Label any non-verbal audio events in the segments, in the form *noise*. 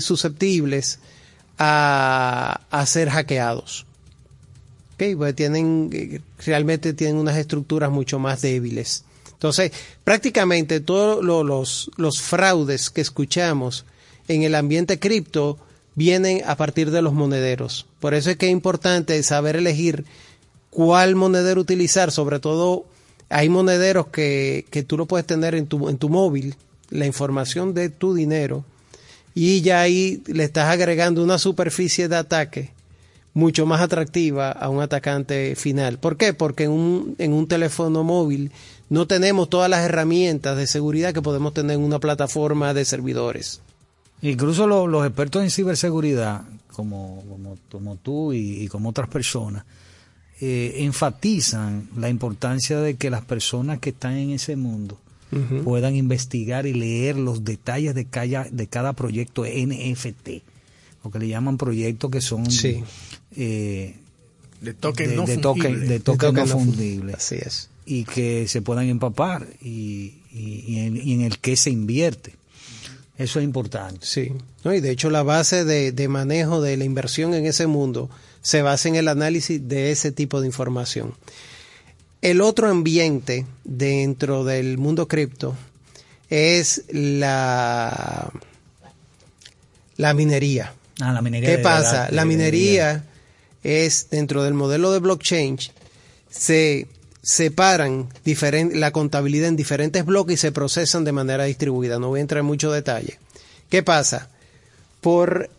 susceptibles a, ser hackeados. Okay, pues tienen, realmente tienen unas estructuras mucho más débiles. Entonces, prácticamente todos los, los fraudes que escuchamos en el ambiente cripto vienen a partir de los monederos. Por eso es que es importante saber elegir cuál monedero utilizar, sobre todo hay monederos que, que tú lo puedes tener en tu, en tu móvil, la información de tu dinero, y ya ahí le estás agregando una superficie de ataque mucho más atractiva a un atacante final. ¿Por qué? Porque en un, en un teléfono móvil no tenemos todas las herramientas de seguridad que podemos tener en una plataforma de servidores. Incluso los expertos en ciberseguridad, como, como, tú y, como otras personas, eh, enfatizan la importancia de que las personas que están en ese mundo puedan investigar y leer los detalles de cada, de cada proyecto NFT, lo que le llaman proyectos que son eh, de token no de, token, de no fundible. Así es. Y que se puedan empapar y, y, en, el que se invierte. Eso es importante. Sí, no, y de hecho la base de, de, manejo de la inversión en ese mundo se basa en el análisis de ese tipo de información. El otro ambiente dentro del mundo cripto es la, la minería. Ah, la minería. ¿Qué pasa? La, minería es dentro del modelo de blockchain se separan la contabilidad en diferentes bloques y se procesan de manera distribuida. No voy a entrar en mucho detalle. ¿Qué pasa? Por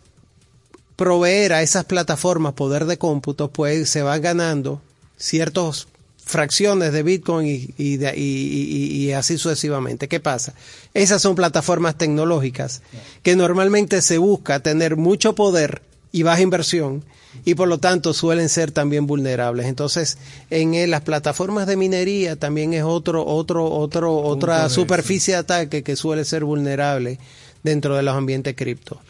proveer a esas plataformas poder de cómputo, pues se van ganando ciertos fracciones de Bitcoin y, y, así sucesivamente. ¿Qué pasa? Esas son plataformas tecnológicas que normalmente se busca tener mucho poder y baja inversión y por lo tanto suelen ser también vulnerables. Entonces, en las plataformas de minería también es otro, otro, otro, otra superficie de ataque que suele ser vulnerable dentro de los ambientes cripto.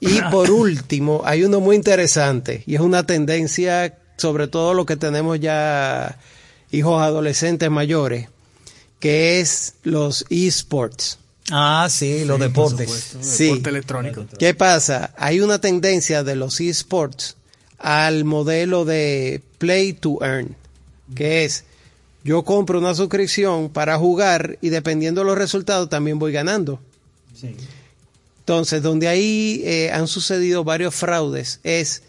Y por último, hay uno muy interesante y es una tendencia, sobre todo lo que tenemos ya hijos adolescentes mayores, que es los esports. Ah, sí, los deportes. Sí. Deporte electrónico. ¿Qué pasa? Hay una tendencia de los esports al modelo de play to earn, que es yo compro una suscripción para jugar y dependiendo de los resultados también voy ganando. Sí. Entonces, donde ahí eh, han sucedido varios fraudes es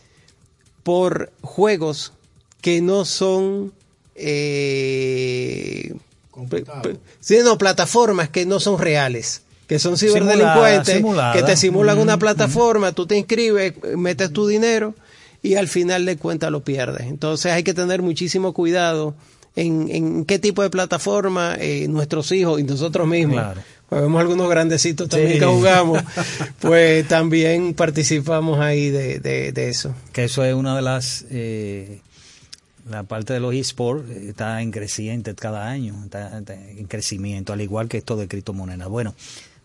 por juegos que no son eh, sí, no, plataformas que no son reales, que son ciberdelincuentes, que te simulan una plataforma, tú te inscribes, metes tu dinero y al final de cuentas lo pierdes. Entonces hay que tener muchísimo cuidado en, en qué tipo de plataforma eh, nuestros hijos y nosotros mismos. Pues vemos algunos grandecitos también que jugamos, *laughs* pues también participamos ahí de, de, eso. Que eso es una de las... Eh, la parte de los esports está en creciente cada año, está, en crecimiento, al igual que esto de criptomonedas. Bueno,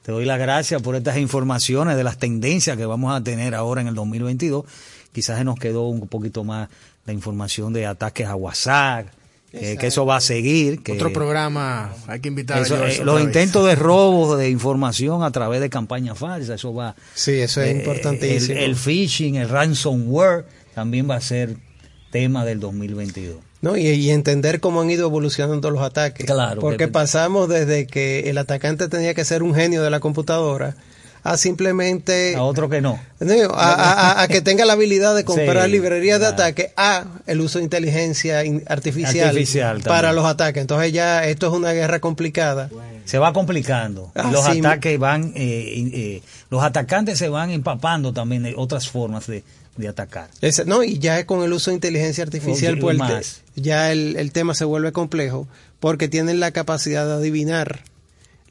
te doy las gracias por estas informaciones de las tendencias que vamos a tener ahora en el 2022. Quizás se nos quedó un poquito más la información de ataques a WhatsApp, eh, que eso va a seguir. Que Otro programa, hay que invitar a eh, Los intentos de robo de información a través de campañas falsas, eso va. Sí, eso es eh, importantísimo. El, el, phishing, el ransomware, también va a ser tema del 2022. No, y, entender cómo han ido evolucionando los ataques. Claro. Porque pasamos desde que el atacante tenía que ser un genio de la computadora a simplemente... A otro que no. a, que tenga la habilidad de comprar librerías de ataque, a el uso de inteligencia artificial, para los ataques. Entonces ya esto es una guerra complicada. Se va complicando. los ataques van... Eh, eh, los atacantes se van empapando también de otras formas de, de atacar. no, y ya con el uso de inteligencia artificial, pues ya el, el, tema se vuelve complejo porque tienen la capacidad de adivinar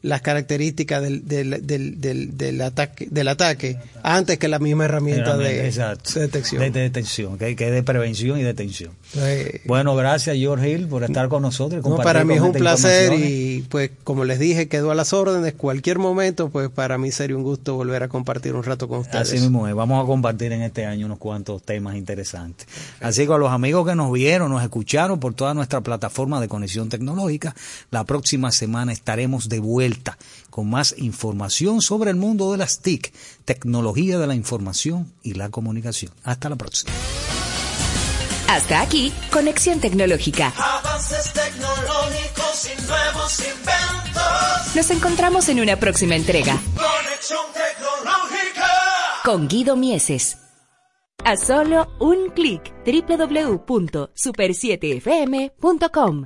las características del, del, del, del, ataque, del ataque antes que la misma herramienta de, detección. De, detección, que, que de prevención y detención. bueno, gracias George Hill por estar con nosotros. para mí es un placer y pues como les dije, quedo a las órdenes. Cualquier momento, pues para mí sería un gusto volver a compartir un rato con ustedes. Así mismo es, vamos a compartir en este año unos cuantos temas interesantes. Así que a los amigos que nos vieron, nos escucharon por toda nuestra plataforma de conexión tecnológica, la próxima semana estaremos de vuelta vuelta con más información sobre el mundo de las TIC, tecnología de la información y la comunicación. Hasta la próxima. Hasta aquí, Conexión Tecnológica. Avances tecnológicos y nuevos inventos. Nos encontramos en una próxima entrega. Conexión tecnológica. Con Guido Mieses. A solo un clic. www.super7fm.com.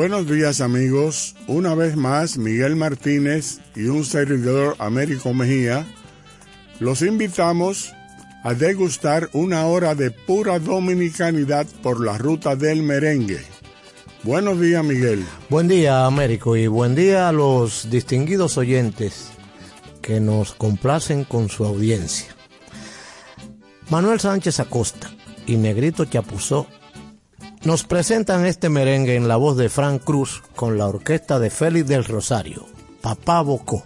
Buenos días amigos, una vez más Miguel Martínez y un servidor Américo Mejía los invitamos a degustar una hora de pura dominicanidad por la ruta del merengue. Buenos días Miguel. Buen día Américo y buen día a los distinguidos oyentes que nos complacen con su audiencia. Manuel Sánchez Acosta y Negrito Chapuzó nos presentan este merengue en la voz de Frank Cruz con la orquesta de Félix del Rosario, Papá Bocó.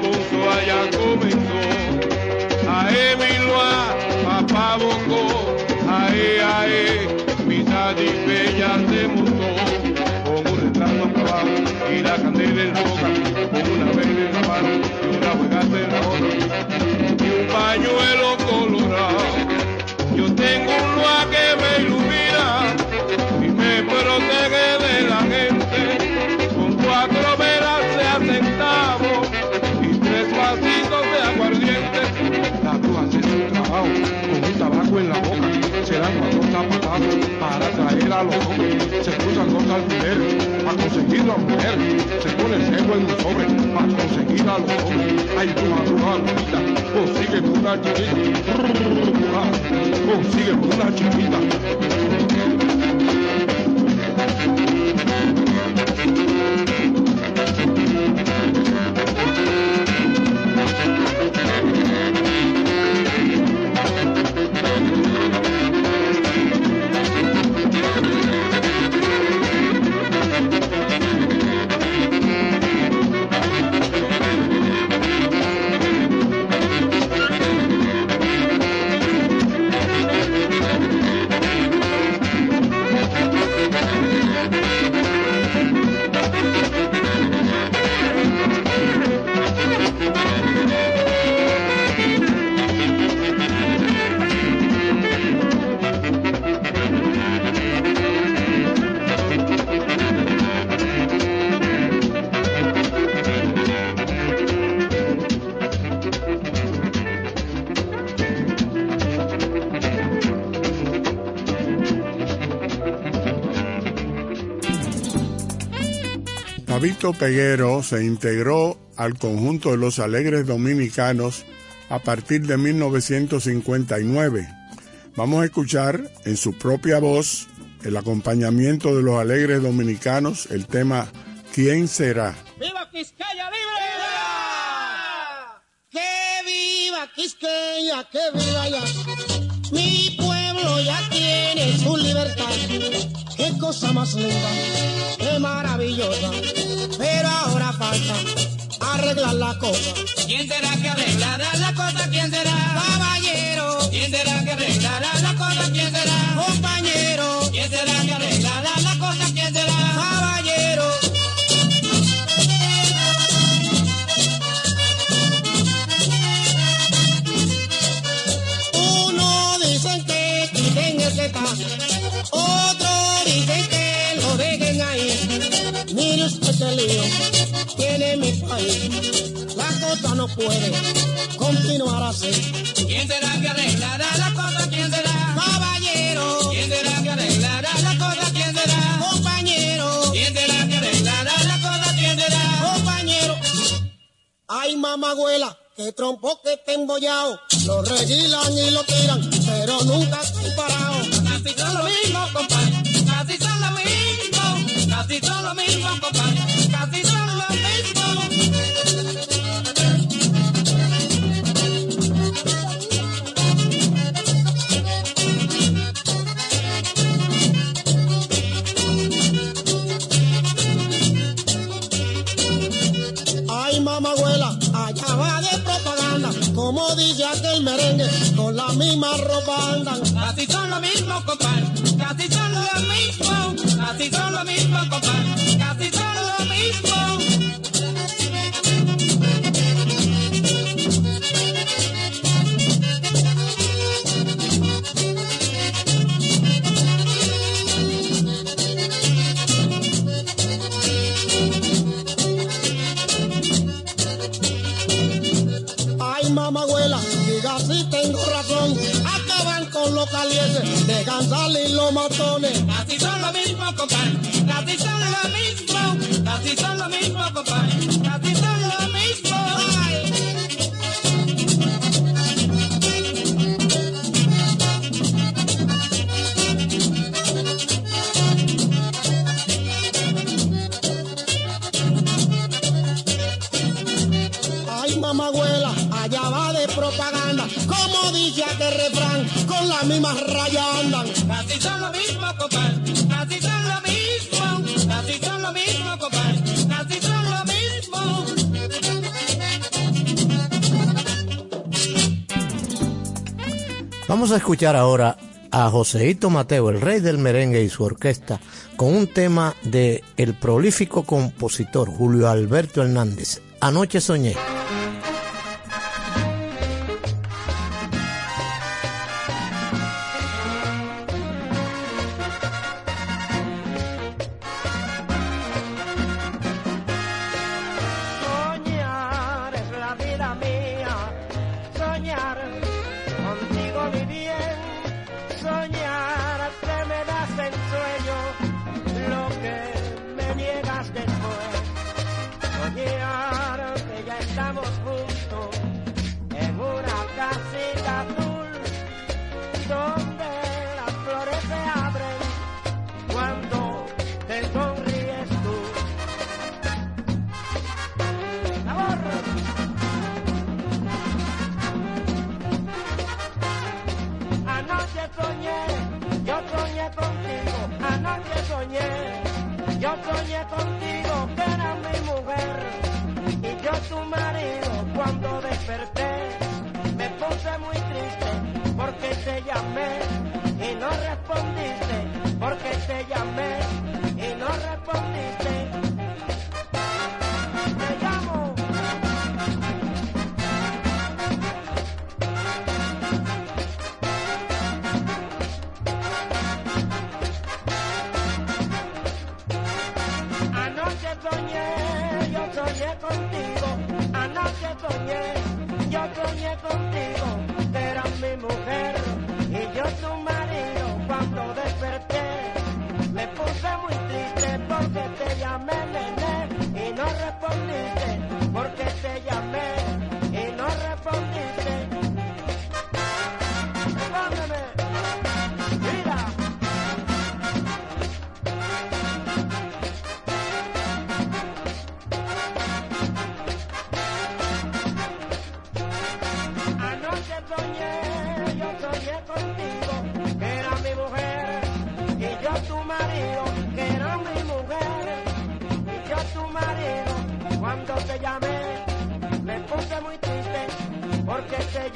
Bonzo allá comenzó. Ae mi loa, papá bongo, ae ae, mi y bella se montó. Con un retrato abajo y la candela en la boca, con una vela en la mano y una juegata en la otra. Y un pañuelo a los hombres, se cruzan los alfileres, para conseguir la mujer, se pone cebo en un sobre, para conseguir a los hombres, hay bruja, brujita, consigue una chiquita, consigue una chiquita. Peguero se integró al conjunto de los Alegres Dominicanos a partir de 1959. Vamos a escuchar en su propia voz el acompañamiento de los Alegres Dominicanos, el tema ¿Quién será? ¿Quién será que arreglará la cosa? ¿Quién será? Caballero, ¿Quién será que arreglará la cosa? ¿Quién será? compañero, ¿Quién será que arreglará la cosa? ¿Quién será? caballero. Uno dicen que quiten ese tajo, otro dicen que lo dejen ahí. Mire usted lío tiene mi país. Cosa no puede continuar así. ¿Quién será que arreglará la cosa? ¿Quién será? Caballero, ¿Quién será que arreglará la cosa? ¿Quién será? compañero, ¿Quién será que arreglará la cosa? ¿Quién será? compañero. Ay, mamagüela, que trompo que te embollado. Lo regilan y lo tiran, pero nunca estoy parado. Casi son lo mismo, compadre. Casi son lo mismo. Casi son lo mismo, compadre. Misma ropa andan. Casi son lo mismo, compadre. Casi son lo mismo. Casi son lo mismo, compadre. Casi son lo mismo. Vamos a escuchar ahora a Joseito Mateo, el rey del merengue y su orquesta, con un tema de el prolífico compositor Julio Alberto Hernández. Anoche soñé.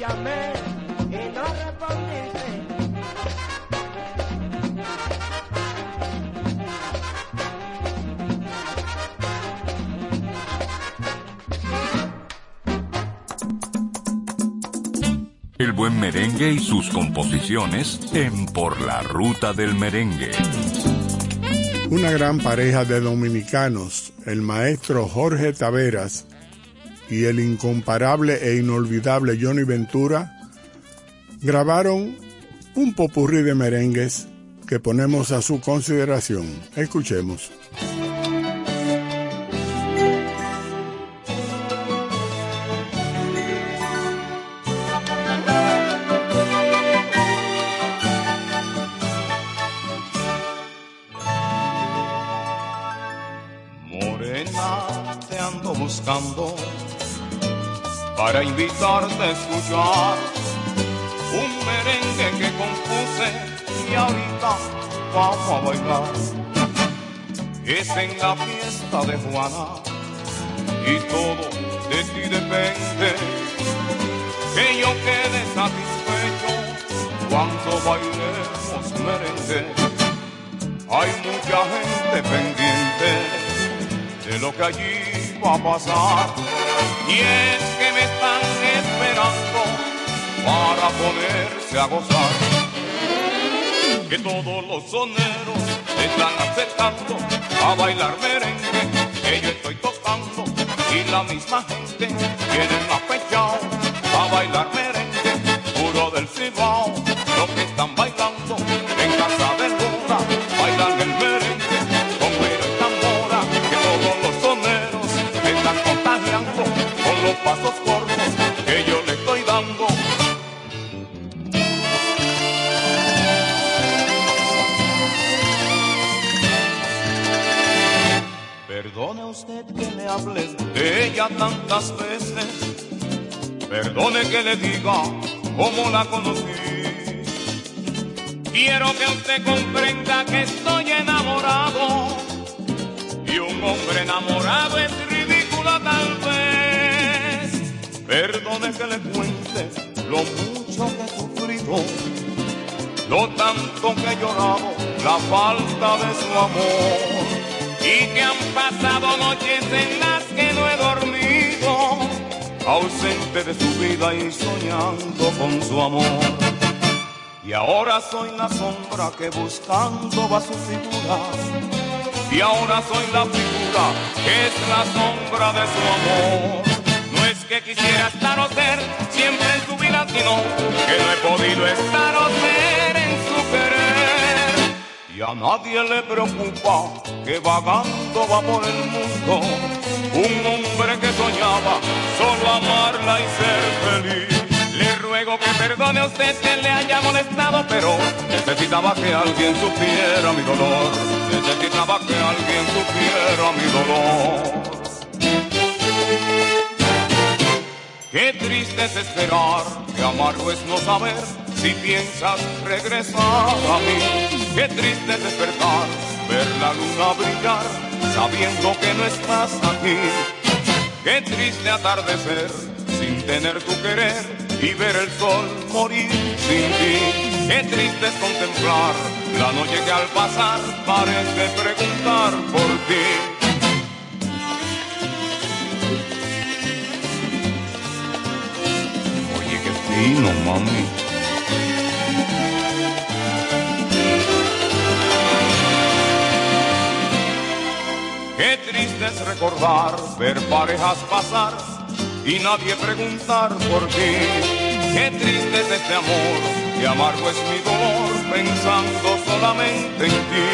Llamé y no respondiste. El buen merengue y sus composiciones en Por la Ruta del Merengue. Una gran pareja de dominicanos, el maestro Jorge Taveras y el incomparable e inolvidable Johnny Ventura, grabaron un popurrí de merengues que ponemos a su consideración. Escuchemos. A escuchar un merengue que compuse y ahorita vamos a bailar. Es en la fiesta de Juana y todo de ti depende que yo quede satisfecho cuando bailemos merengue. Hay mucha gente pendiente de lo que allí va a pasar. Y es que me están para ponerse a gozar. Que todos los soneros están acercando a bailar merengue que yo estoy tocando. Y la misma gente tienen apechado a bailar merengue puro del cibao. De ella tantas veces. Perdone que le diga cómo la conocí. Quiero que usted comprenda que estoy enamorado. Y un hombre enamorado es ridículo tal vez. Perdone que le cuente lo mucho que he sufrido. Lo tanto que he la falta de su amor. Y que han pasado noches en las que no he dormido, ausente de su vida y soñando con su amor. Y ahora soy la sombra que buscando va su figura. Y ahora soy la figura que es la sombra de su amor. No es que quisiera estar o ser siempre en su vida, sino que no he podido estar o ser en su querer. Y a nadie le preocupa que vagando va por el mundo un hombre que soñaba solo amarla y ser feliz. Le ruego que perdone a usted que le haya molestado, pero necesitaba que alguien supiera mi dolor. Necesitaba que alguien supiera mi dolor. Qué triste es esperar, qué amargo es no saber si piensas regresar a mí. Qué triste es despertar, ver la luna brillar sabiendo que no estás aquí. Qué triste atardecer sin tener tu querer y ver el sol morir sin ti. Qué triste es contemplar la noche que al pasar parece preguntar por ti. Oye, qué fino, mami. Triste es recordar, ver parejas pasar y nadie preguntar por ti. Qué triste es este amor y amargo es mi dolor pensando solamente en ti.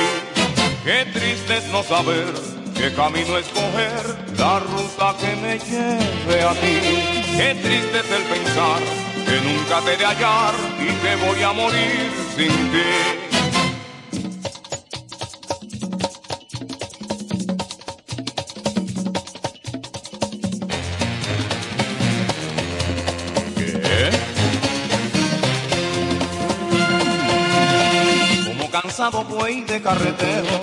Qué triste es no saber qué camino escoger, la ruta que me lleve a ti. Qué triste es el pensar que nunca te de hallar y que voy a morir sin ti. Buey de carretero,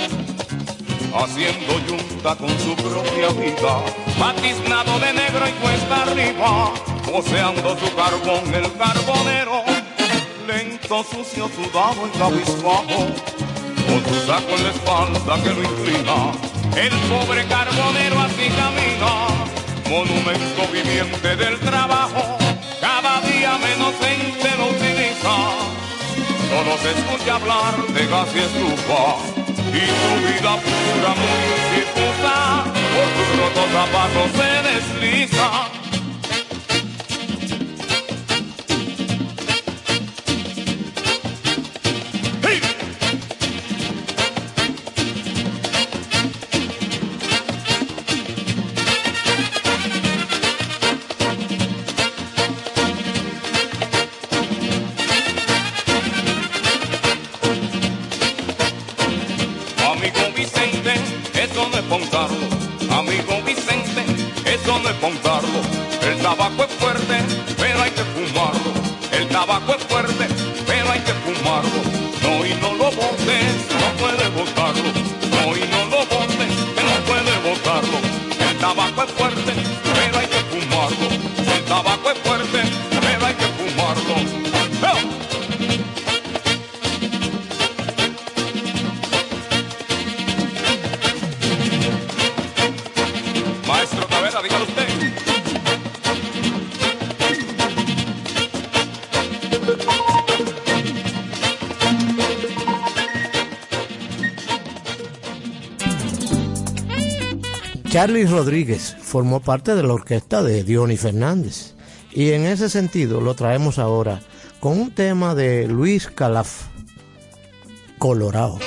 haciendo yunta con su propia vida, batiznado de negro y cuesta arriba, poseando su carbón el carbonero, lento, sucio, sudado y cabizbajo, con su saco en la espalda que lo inclina, el pobre carbonero así camina, monumento viviente del trabajo, cada día menos utiliza. Solo se escucha hablar de gas y estufa y su vida pura muy difusa por sus rotos zapatos se desliza. Charlie Rodríguez formó parte de la orquesta de Diony Fernández y en ese sentido lo traemos ahora con un tema de Luis Calaf, Colorado.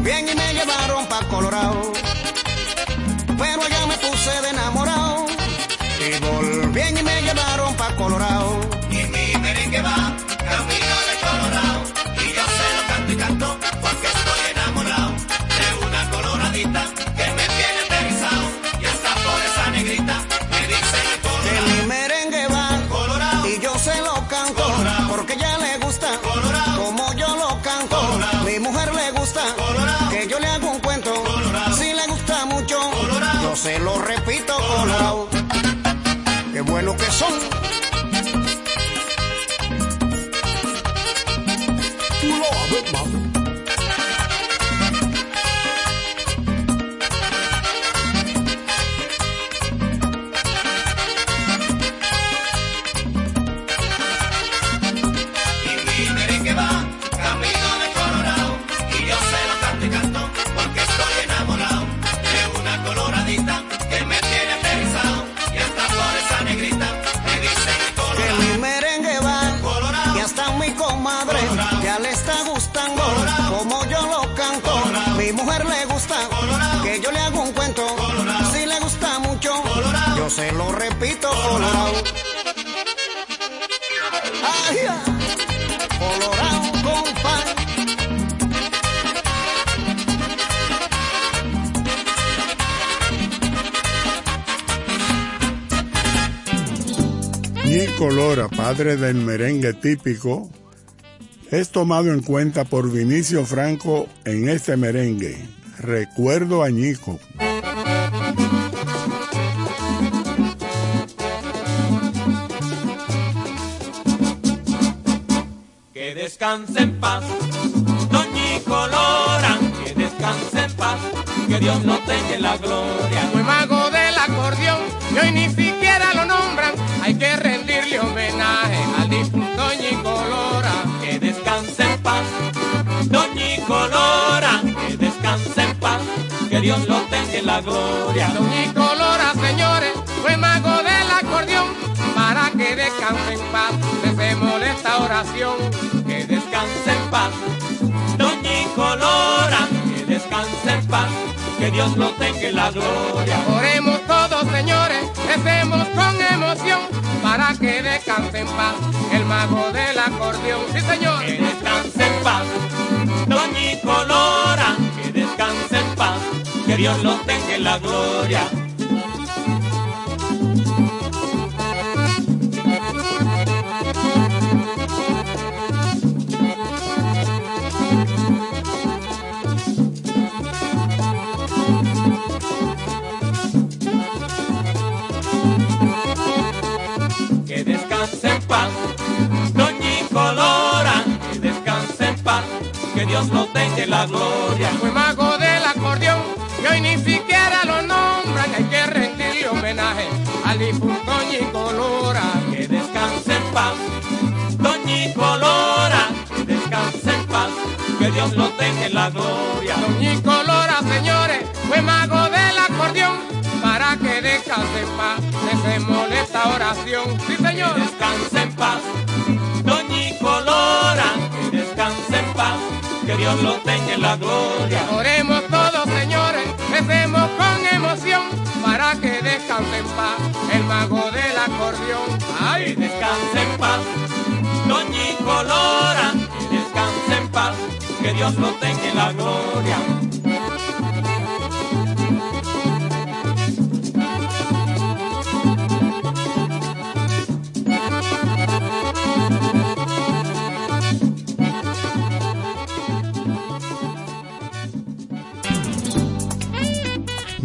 Volví y me llevaron para Colorado. Se lo repito colorado. Qué bueno que son. Padre del merengue típico, es tomado en cuenta por Vinicio Franco en este merengue. Recuerdo a Ñico. Que descanse en paz, Doñico Lora, que descanse en paz, que Dios lo tenga en la gloria. Acordeón y hoy ni siquiera lo nombran. Hay que rendirle homenaje al difunto Ñico Lora. Que descanse en paz, Doñico Lora, que descanse en paz, que Dios lo tenga en la gloria. Don Ñico Lora, señores, fue mago del acordeón para que descanse en paz. Recemos esta oración. Que descanse en paz, Doñico Lora, que descanse en paz, que Dios lo tenga en la gloria. Oremos señores, recemos con emoción para que descanse en paz el mago del acordeón. Sí, señor. Que descanse en paz, Doñico Lora, que descanse en paz, que Dios lo tenga en la gloria. Dios lo tenga en la gloria. Fue mago del acordeón y hoy ni siquiera lo nombran. Hay que rendirle homenaje al difunto Ñico Lora. Que descanse en paz, Doñico Lora, que descanse en paz, que Dios lo tenga en la gloria. Don Ñico Lora, señores, fue mago del acordeón para que descanse en paz. Recemos esta oración. Sí, señor. Que descanse en paz, Dios lo tenga en la gloria. Oremos todos, señores, recemos con emoción para que descanse en paz el mago del acordeón. Que ¡Ay! descanse en paz, Doñico Lora, que descanse en paz, que Dios lo tenga en la gloria.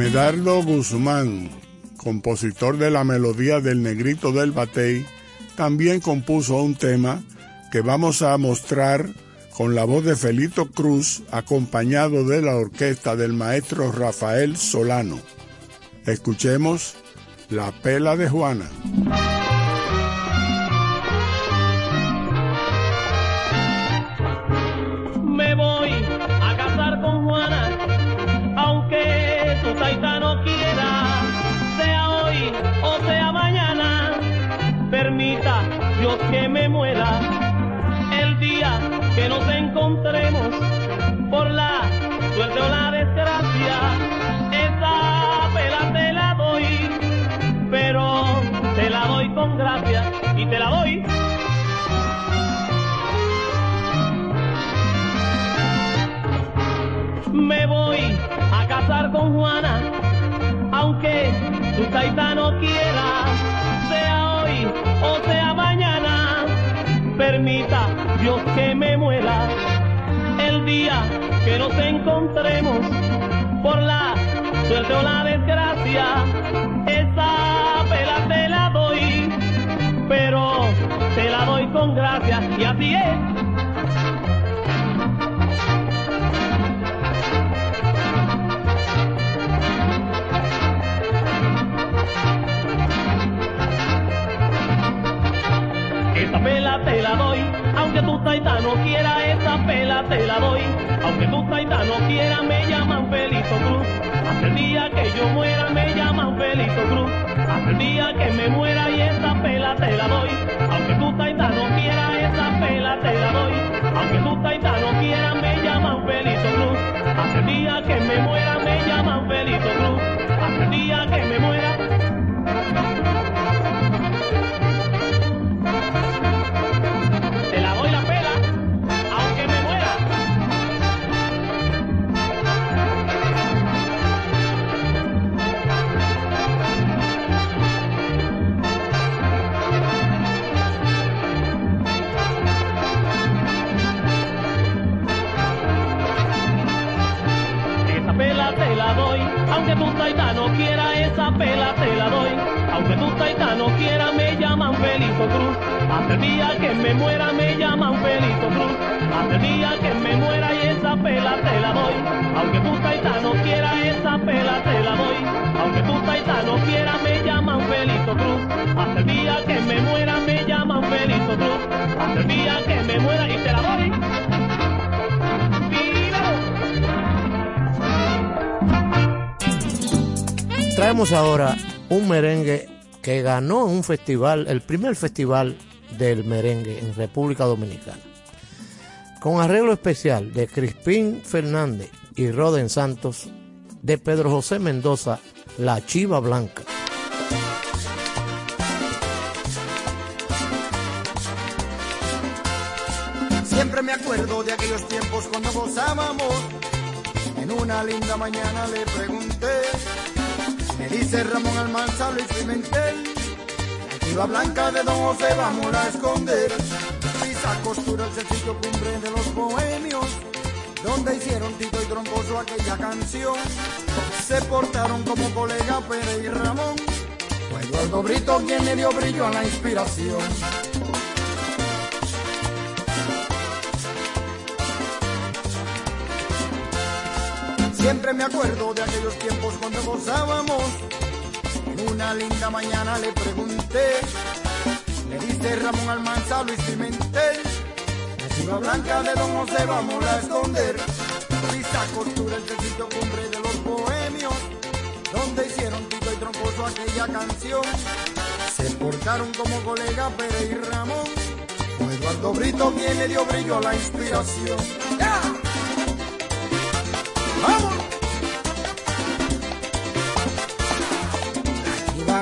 Medardo Guzmán, compositor de la melodía del Negrito del Batey, también compuso un tema que vamos a mostrar con la voz de Felito Cruz, acompañado de la orquesta del maestro Rafael Solano. Escuchemos La Pela de Juana. Me muera el día que nos encontremos por la suerte o la desgracia. Esa pela te la doy, pero te la doy con gracia y así es. Esa pela te la doy, tu taita no quiera, esa pela te la doy. Aunque tu taita no quiera, me llaman Felito Cruz. Hasta el día que yo muera, me llaman Felito Cruz. Hasta el día que me muera y esa pela te la doy. Felito Cruz. Hasta el día que me muera, me llaman Felito Cruz. Hasta el día que me muera y esa pela te la doy. Aunque taita no quiera, esa pela te la doy. Aunque taita no quiera, me llaman Felito Cruz. Hasta el día que me muera, me llaman Felito Cruz. Hasta el día que me muera y te la doy. Traemos ahora un merengue que ganó un festival, el primer festival del merengue en República Dominicana. Con arreglo especial de Crispín Fernández y Roden Santos, de Pedro José Mendoza, La Chiva Blanca. Siempre me acuerdo de aquellos tiempos cuando gozábamos. En una linda mañana le pregunté. Dice Ramón Almanza, Luis Pimentel. La blanca de Don José vamos a esconder. Pisa costura el sencillo cumbre de los bohemios. Donde hicieron Tito y Troncoso aquella canción. Se portaron como colega Pérez y Ramón. Fue Eduardo Brito quien le dio brillo a la inspiración. Siempre me acuerdo de aquellos tiempos cuando gozábamos. En una linda mañana le pregunté. Le dice Ramón Almanza, Luis Pimentel. La chiva blanca de Don José vamos a esconder. Pisa costura el sencillo cumbre de los bohemios. Donde hicieron Tito y Troncoso aquella canción. Se portaron como colega Pérez y Ramón. Eduardo Brito quien le dio brillo a la inspiración. ¡Ya!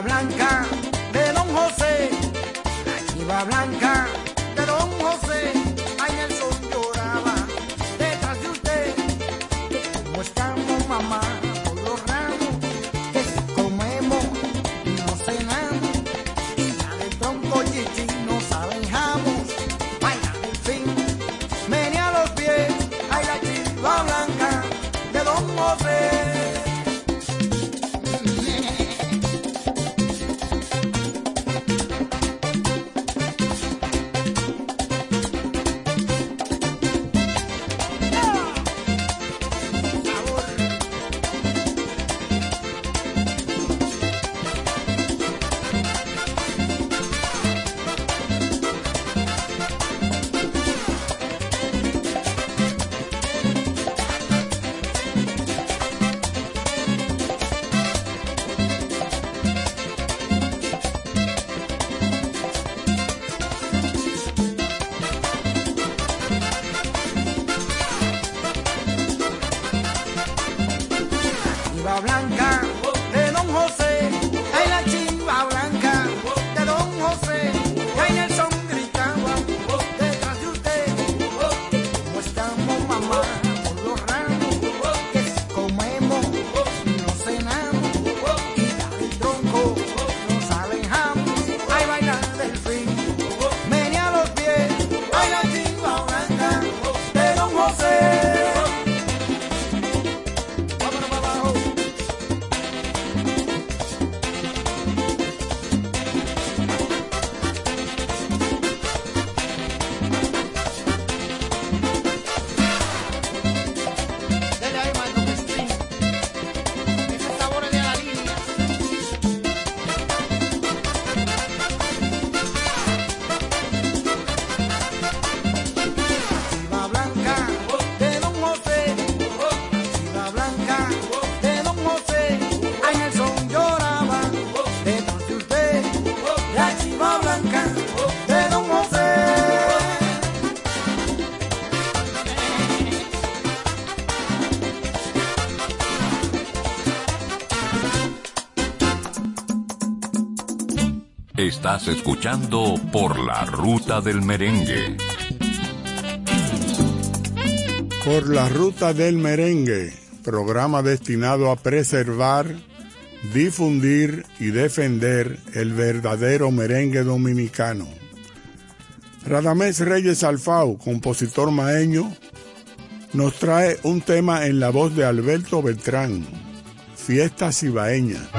Blanca de Don José, la chiva blanca Estás escuchando por la ruta del merengue. Por la ruta del merengue, programa destinado a preservar, difundir y defender el verdadero merengue dominicano. Radamés Reyes Alfau, compositor maeño, nos trae un tema en la voz de Alberto Beltrán, Fiesta Cibaeña.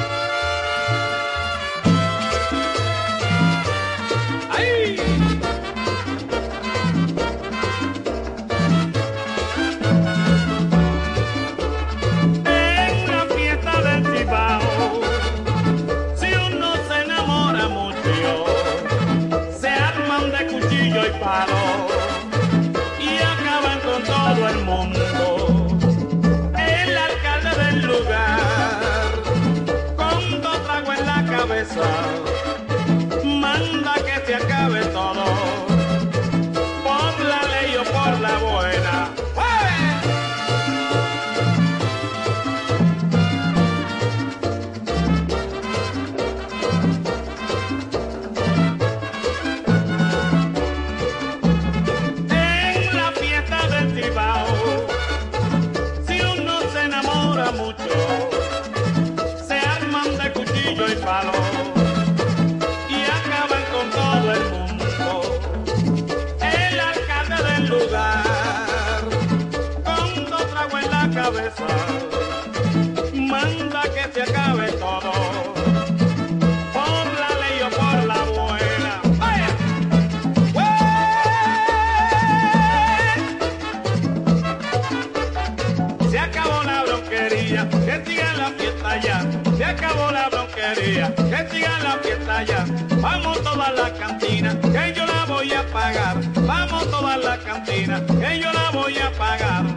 Siga la fiesta ya. Vamos toda la cantina, que yo la voy a pagar. Vamos toda la cantina, que yo la voy a pagar.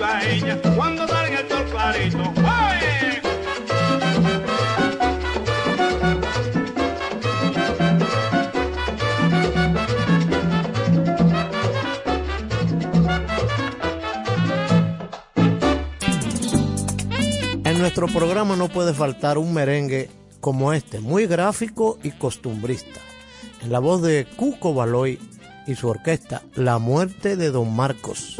Ella, cuando salga el sol. En nuestro programa no puede faltar un merengue como este, muy gráfico y costumbrista, en la voz de Cuco Baloy y su orquesta La Muerte de Don Marcos.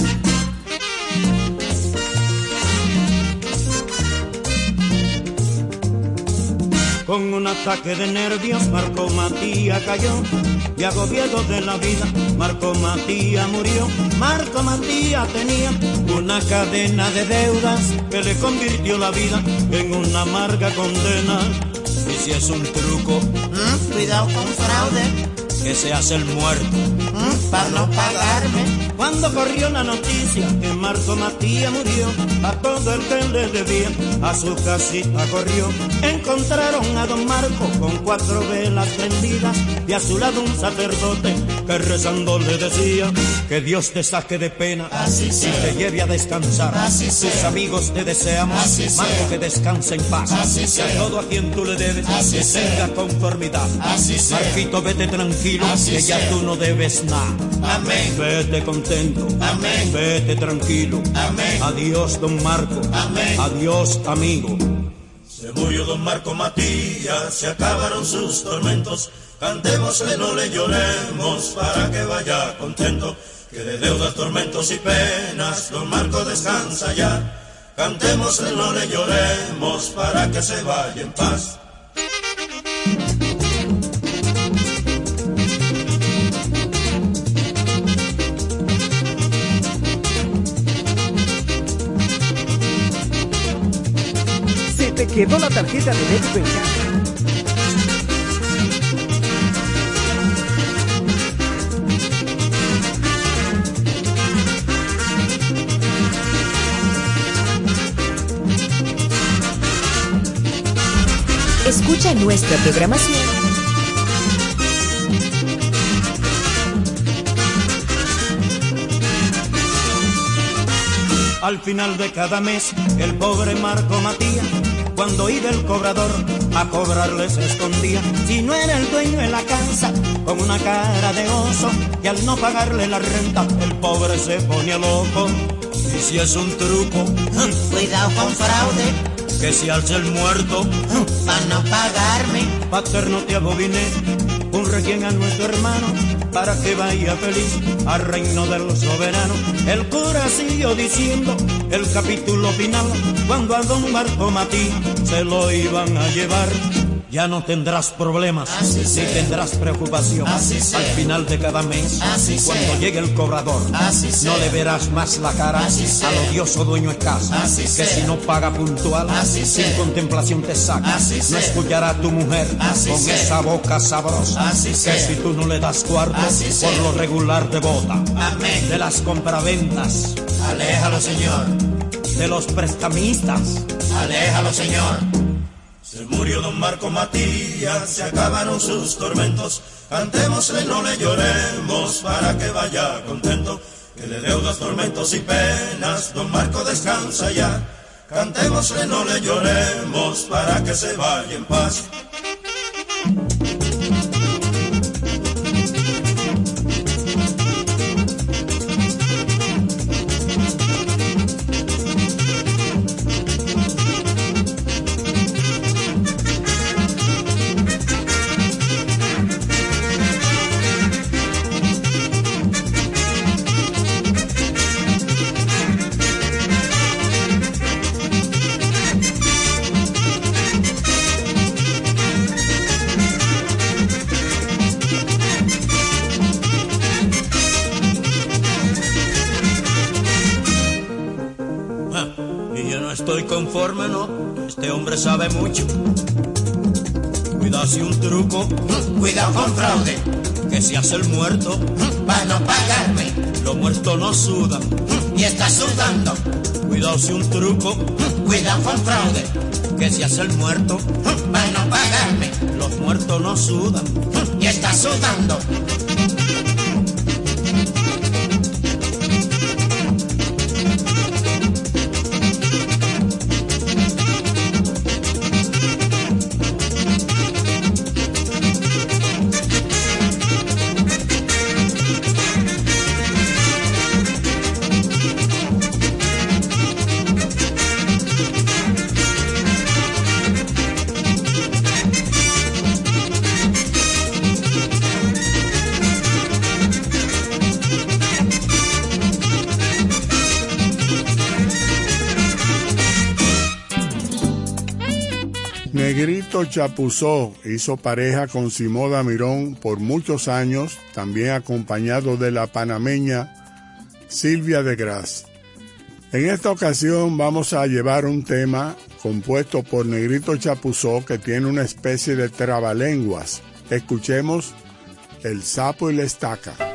Con un ataque de nervios, Marco Matías cayó y agobiado de la vida, Marco Matías murió. Marco Matías tenía una cadena de deudas que le convirtió la vida en una amarga condena. Y si es un truco, Cuidado con fraude. que se hace el muerto. Para no pagarme. Cuando corrió la noticia que Marco Matías murió, a todo el que le debía, a su casita corrió. Encontraron a don Marco con cuatro velas prendidas y a su lado un sacerdote que rezando le decía que Dios te saque de pena Así y sea. te lleve a descansar. Así Tus sea. amigos te deseamos, Así sea. Marco que descanse en paz. Así Y sea. a todo a quien tú le debes, Así que tenga conformidad. Así sea. Marquito, vete tranquilo, Así que ya tú no debes nada. Amén. Vete contento. Amén. Vete tranquilo. Amén. Adiós, don Marco. Amén. Adiós, amigo. Se murió don Marco Matías, se acabaron sus tormentos. Cantémosle, no le lloremos, para que vaya contento. Que de deudas, tormentos y penas, don Marco descansa ya. Cantémosle, no le lloremos, para que se vaya en paz. Quedó la tarjeta de débito en casa. Escucha nuestra programación Al final de cada mes, el pobre Marco Matías, cuando iba el cobrador a cobrarle se escondía. Si no era el dueño de la casa, con una cara de oso, y al no pagarle la renta, el pobre se ponía loco. Y si es un truco, Cuidado con fraude, que si alza el muerto, para no pagarme. paterno te abominé, un requiem a nuestro hermano, para que vaya feliz al reino del soberano. El cura siguió diciendo el capítulo final, cuando a don Marco se lo iban a llevar. Ya no tendrás problemas, Así ni sea. tendrás preocupación. Así. Al final de cada mes, Así cuando sea. llegue el cobrador, Así no le verás más la cara Así al odioso dueño de casa, Así que sea. si no paga puntual, sin contemplación te saca. No escuchará a tu mujer con esa boca sabrosa. Que si tú no le das cuarto, por lo regular te bota. Amén. De las compraventas, Aléjalo, Señor. de los prestamistas, Aléjalo, Señor. Se murió don Marco Matías, se acabaron sus tormentos. Cantémosle, no le lloremos, para que vaya contento. Que de deudas, tormentos y penas, don Marco descansa ya. Cantémosle, no le lloremos, para que se vaya en paz. Conforme, no. Este hombre sabe mucho. Cuidado si un truco, *laughs* Cuidado con fraude, que se hace el muerto. *laughs* para no pagarme. Los muertos no sudan. *laughs* Y está sudando, Cuidado si un truco, cuidado con fraude, que se hace el muerto. para no pagarme. Los muertos no sudan. Y está sudando, Negrito Chapuzó hizo pareja con Simoda Mirón por muchos años, también acompañado de la panameña Silvia de Gras. En esta ocasión vamos a llevar un tema compuesto por Negrito Chapuzó que tiene una especie de trabalenguas. Escuchemos El sapo y la estaca.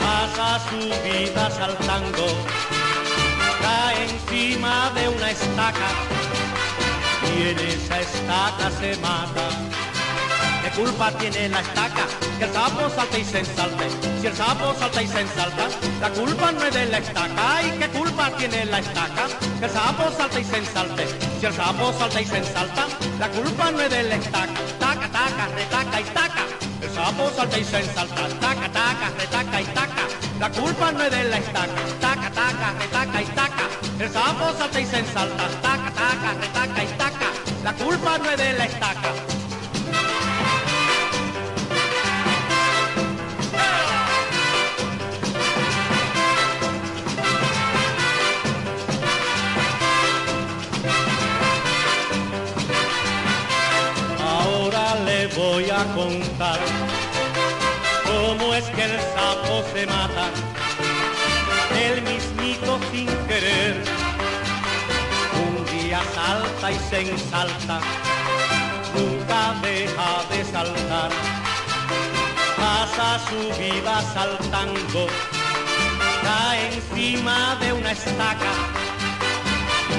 Pasa su vida saltando, cae encima de una estaca y en esa estaca se mata. ¿Qué culpa tiene la estaca? Que el sapo salta y se ensalte. Si el sapo salta y se ensalta, la culpa no es de la estaca. ¿Y qué culpa tiene la estaca? Que el sapo salta y se ensalte. Si el sapo salta y se ensalta, la culpa no es de la estaca. Taca, taca, retaca y taca. El sapo salta y se ensalta. Taca, taca, retaca y taca. La culpa no es de la estaca. Taca, taca, retaca y taca. El sapo salta y se ensalta. Taca, taca, retaca y taca. La culpa no es de la estaca. Voy a contar cómo es que el sapo se mata, el mismito sin querer. Un día salta y se ensalta, nunca deja de saltar. Pasa su vida saltando, cae encima de una estaca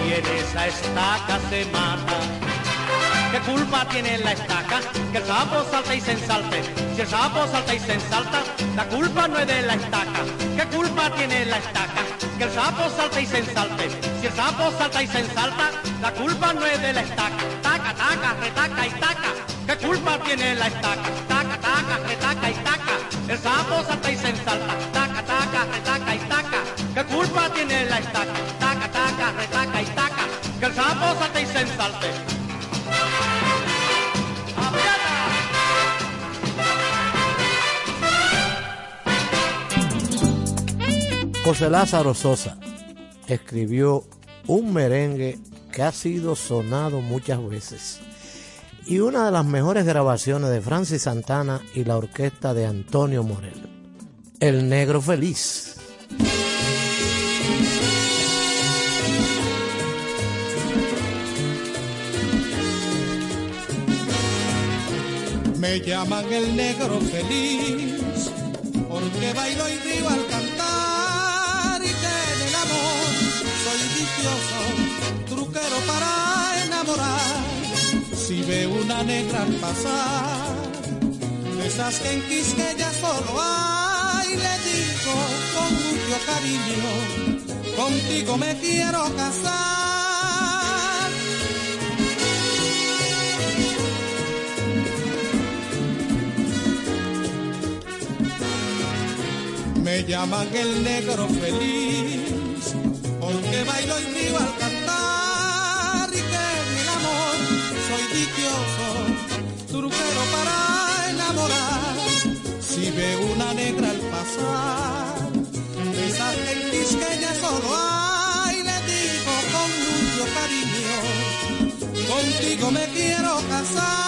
y en esa estaca se mata. ¿Qué culpa tiene la estaca? Que el sapo salta y se ensalte. Si el sapo salta y se ensalta, la culpa no es de la estaca. ¿Qué culpa tiene la estaca? Que el sapo salta y se ensalte. Si el sapo salta y se ensalta, la culpa no es de la estaca. Taca, taca, retaca y taca. ¿Qué culpa tiene la estaca? Taca, taca, retaca y taca. El sapo salta y se ensalta. Taca, taca, retaca y taca. ¿Qué culpa tiene la estaca? Taca, taca, retaca y taca. Que el sapo salta y se ensalte. José Lázaro Sosa escribió un merengue que ha sido sonado muchas veces y una de las mejores grabaciones de Francis Santana y la orquesta de Antonio Morel, El Negro Feliz. Me llaman el negro feliz porque bailo y río truquero para enamorar. Si ve una negra pasar, esas que en Quisqueya solo hay, le digo con mucho cariño, contigo me quiero casar. Me llaman el negro feliz, porque bailo y río al cantar y que en el amor soy dichoso, truquero para enamorar. Si ve una negra al pasar, esas gentes que ya solo hay, le digo con mucho cariño, contigo me quiero casar.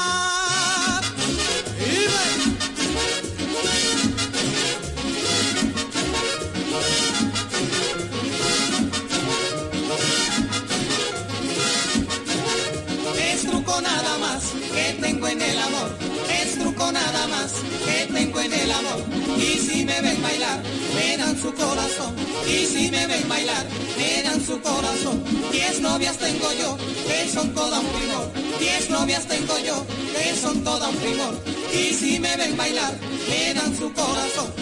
Y si me ven bailar, me dan su corazón. Y si me ven bailar, me dan su corazón. Diez novias tengo yo, que son toda un primor. Diez novias tengo yo, que son toda un primor. Y si me ven bailar, me dan su corazón.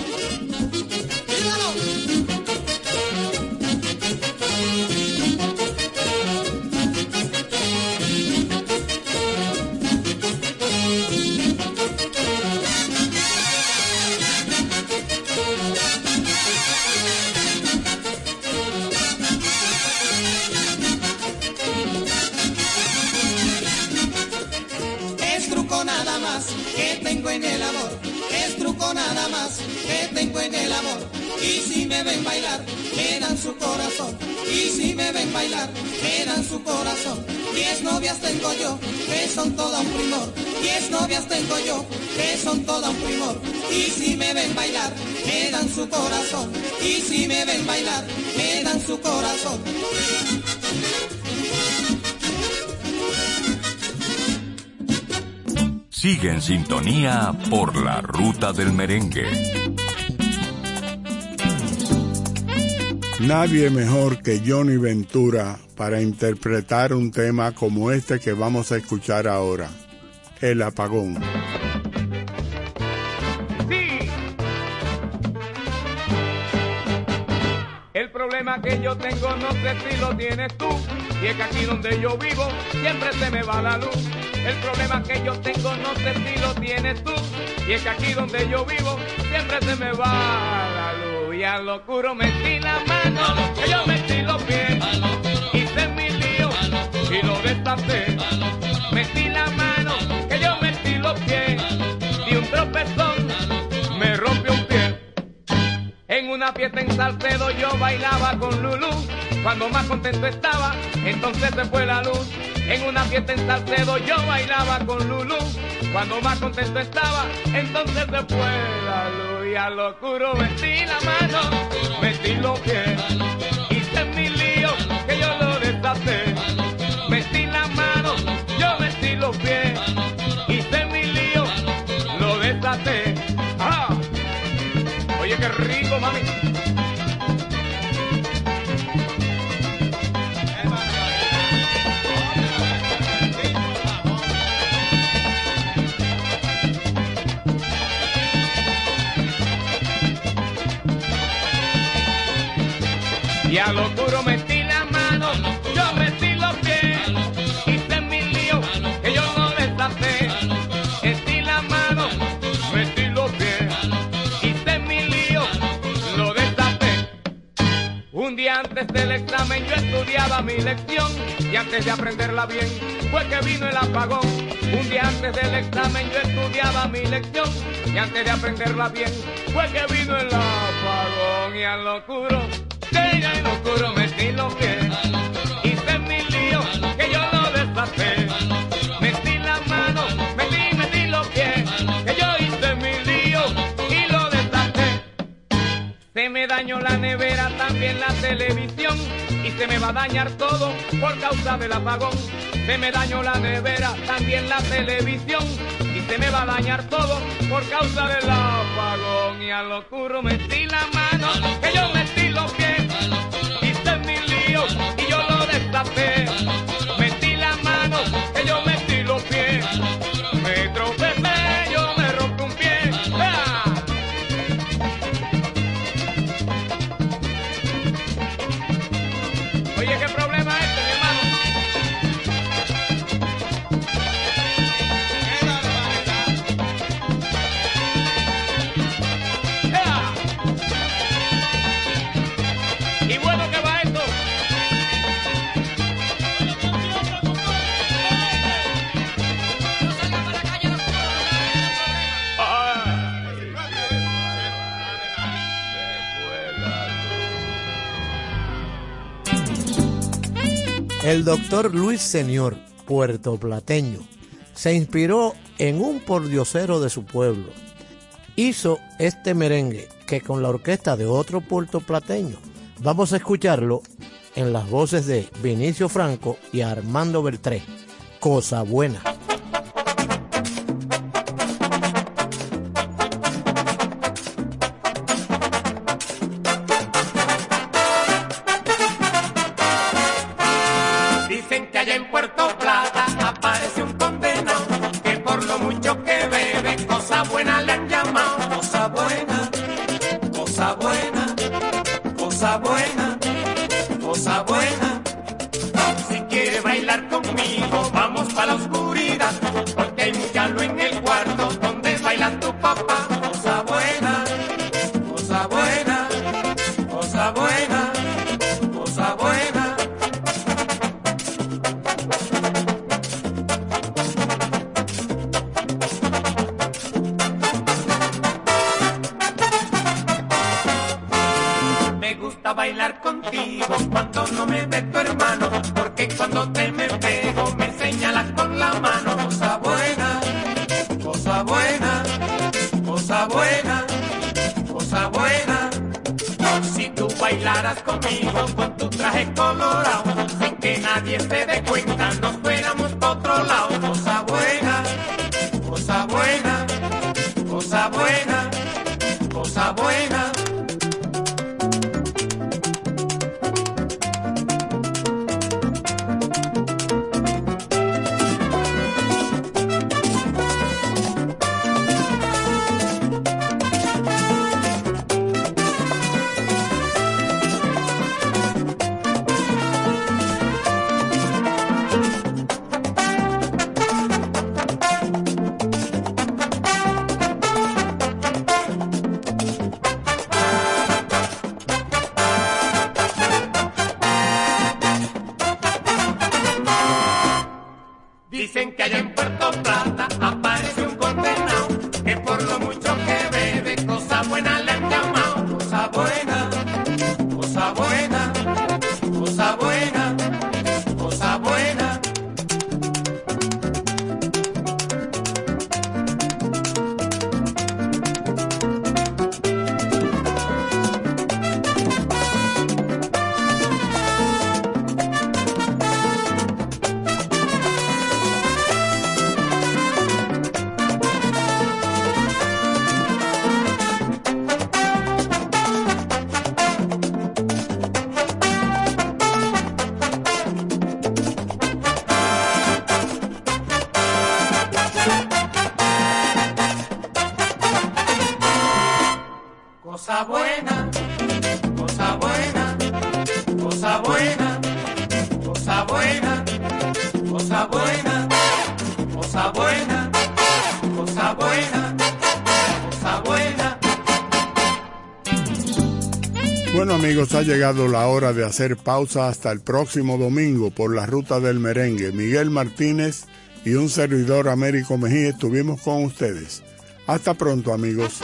Tengo yo, que son toda un primor. Y si me ven bailar, me dan su corazón. Y si me ven bailar, me dan su corazón. Sigue en sintonía por la ruta del merengue. Nadie mejor que Johnny Ventura para interpretar un tema como este que vamos a escuchar ahora, El apagón. Sí. El problema que yo tengo no sé si lo tienes tú. Y es que aquí donde yo vivo siempre se me va la luz. El problema que yo tengo no sé si lo tienes tú. Y es que aquí donde yo vivo siempre se me va la luz. Y a lo oscuro metí la mano, que yo metí los pies. Hice mi lío y lo destapé. En una fiesta en Salcedo yo bailaba con Lulú. Cuando más contento estaba, entonces se fue la luz. En una fiesta en Salcedo yo bailaba con Lulú. Cuando más contento estaba, entonces se fue la luz. Y a lo oscuro metí la mano, metí los pies. Hice mi lío, que yo lo desaté. Qué antes del examen yo estudiaba mi lección y antes de aprenderla bien fue que vino el apagón. Un día antes del examen yo estudiaba mi lección y antes de aprenderla bien fue que vino el apagón y al oscuro, que ya en lo oscuro metí los pies. Hice mi lío que yo lo deshace. Se me dañó la nevera, también la televisión y se me va a dañar todo por causa del apagón. Se me dañó la nevera, también la televisión y se me va a dañar todo por causa del apagón. Y al oscuro metí la mano, que yo metí los pies, hice mi lío y yo lo destapé. El doctor Luis Señor, puertoplateño, se inspiró en un pordiosero de su pueblo. Hizo este merengue que con la orquesta de otro puertoplateño. Vamos a escucharlo en las voces de Vinicio Franco y Armando Bertré. Cosa buena. Llegado la hora de hacer pausa hasta el próximo domingo por la ruta del merengue. Miguel Martínez y un servidor Américo Mejía estuvimos con ustedes. Hasta pronto amigos.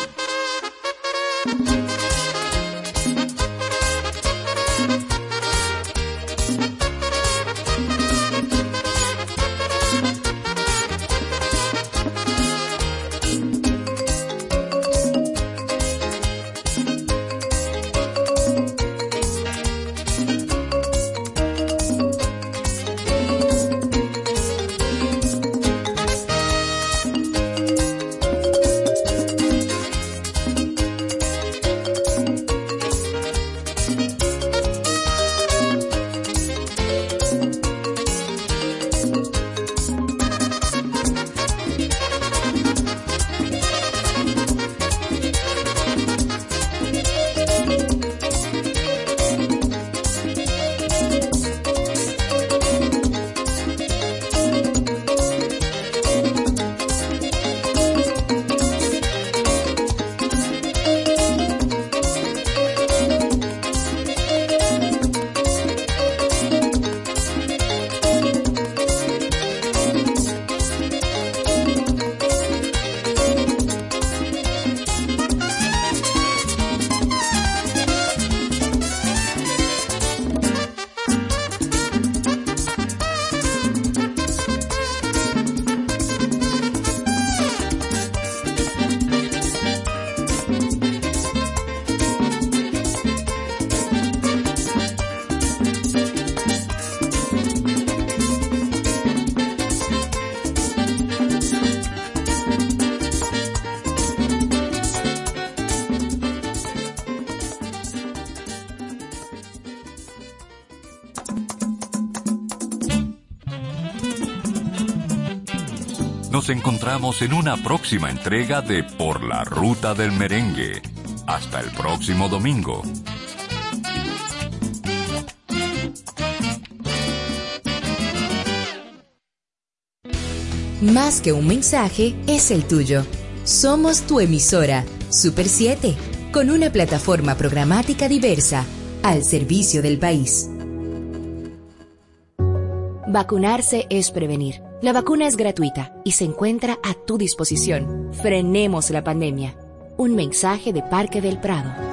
Nos encontramos en una próxima entrega de Por la Ruta del Merengue. Hasta el próximo domingo. Más que un mensaje, es el tuyo. Somos tu emisora, Super 7, con una plataforma programática diversa, al servicio del país. Vacunarse es prevenir. La vacuna es gratuita y se encuentra a tu disposición. Frenemos la pandemia. Un mensaje de Parque del Prado.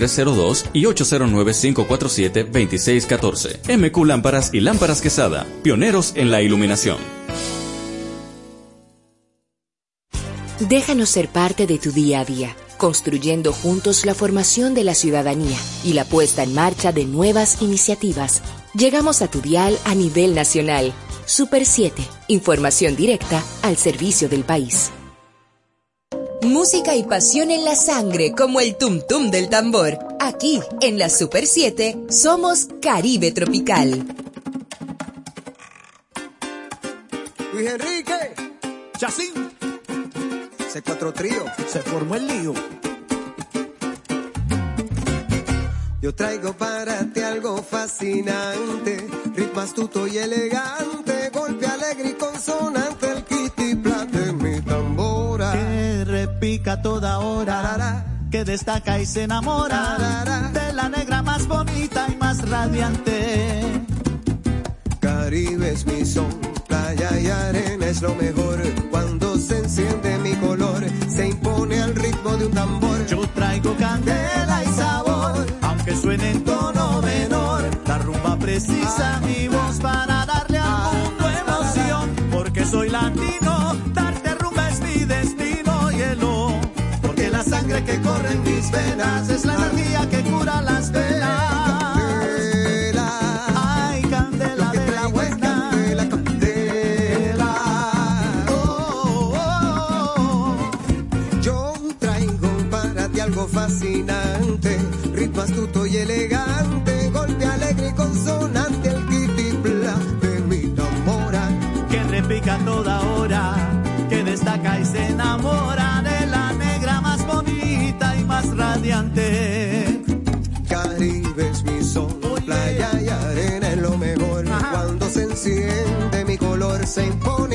2302 y 809-547-2614. MQ Lámparas y Lámparas Quesada, pioneros en la iluminación. Déjanos ser parte de tu día a día, construyendo juntos la formación de la ciudadanía y la puesta en marcha de nuevas iniciativas. Llegamos a tu dial a nivel nacional. Super 7, información directa al servicio del país. Música y pasión en la sangre como el tum tum del tambor. Aquí, en la Super 7, somos Caribe Tropical. Luis Enrique, Chacín, C4 Trío, se formó el lío. Yo traigo para ti algo fascinante, ritmo astuto y elegante, golpe alegre y consonante, a toda hora, que destaca y se enamora de la negra más bonita y más radiante. Caribe es mi son, playa y arena es lo mejor. Cuando se enciende mi color, se impone al ritmo de un tambor. Yo traigo candela y sabor, aunque suene en tono menor. La rumba precisa mi voz para darle al mundo emoción, porque soy latino, darte rumba es mi destino, sangre que corre en mis venas es la energía que cura las algo fascinante, ritmo astuto y elegante, golpe alegre y consonante, el kitty plat de mi tambora. que repica toda hora, mi color,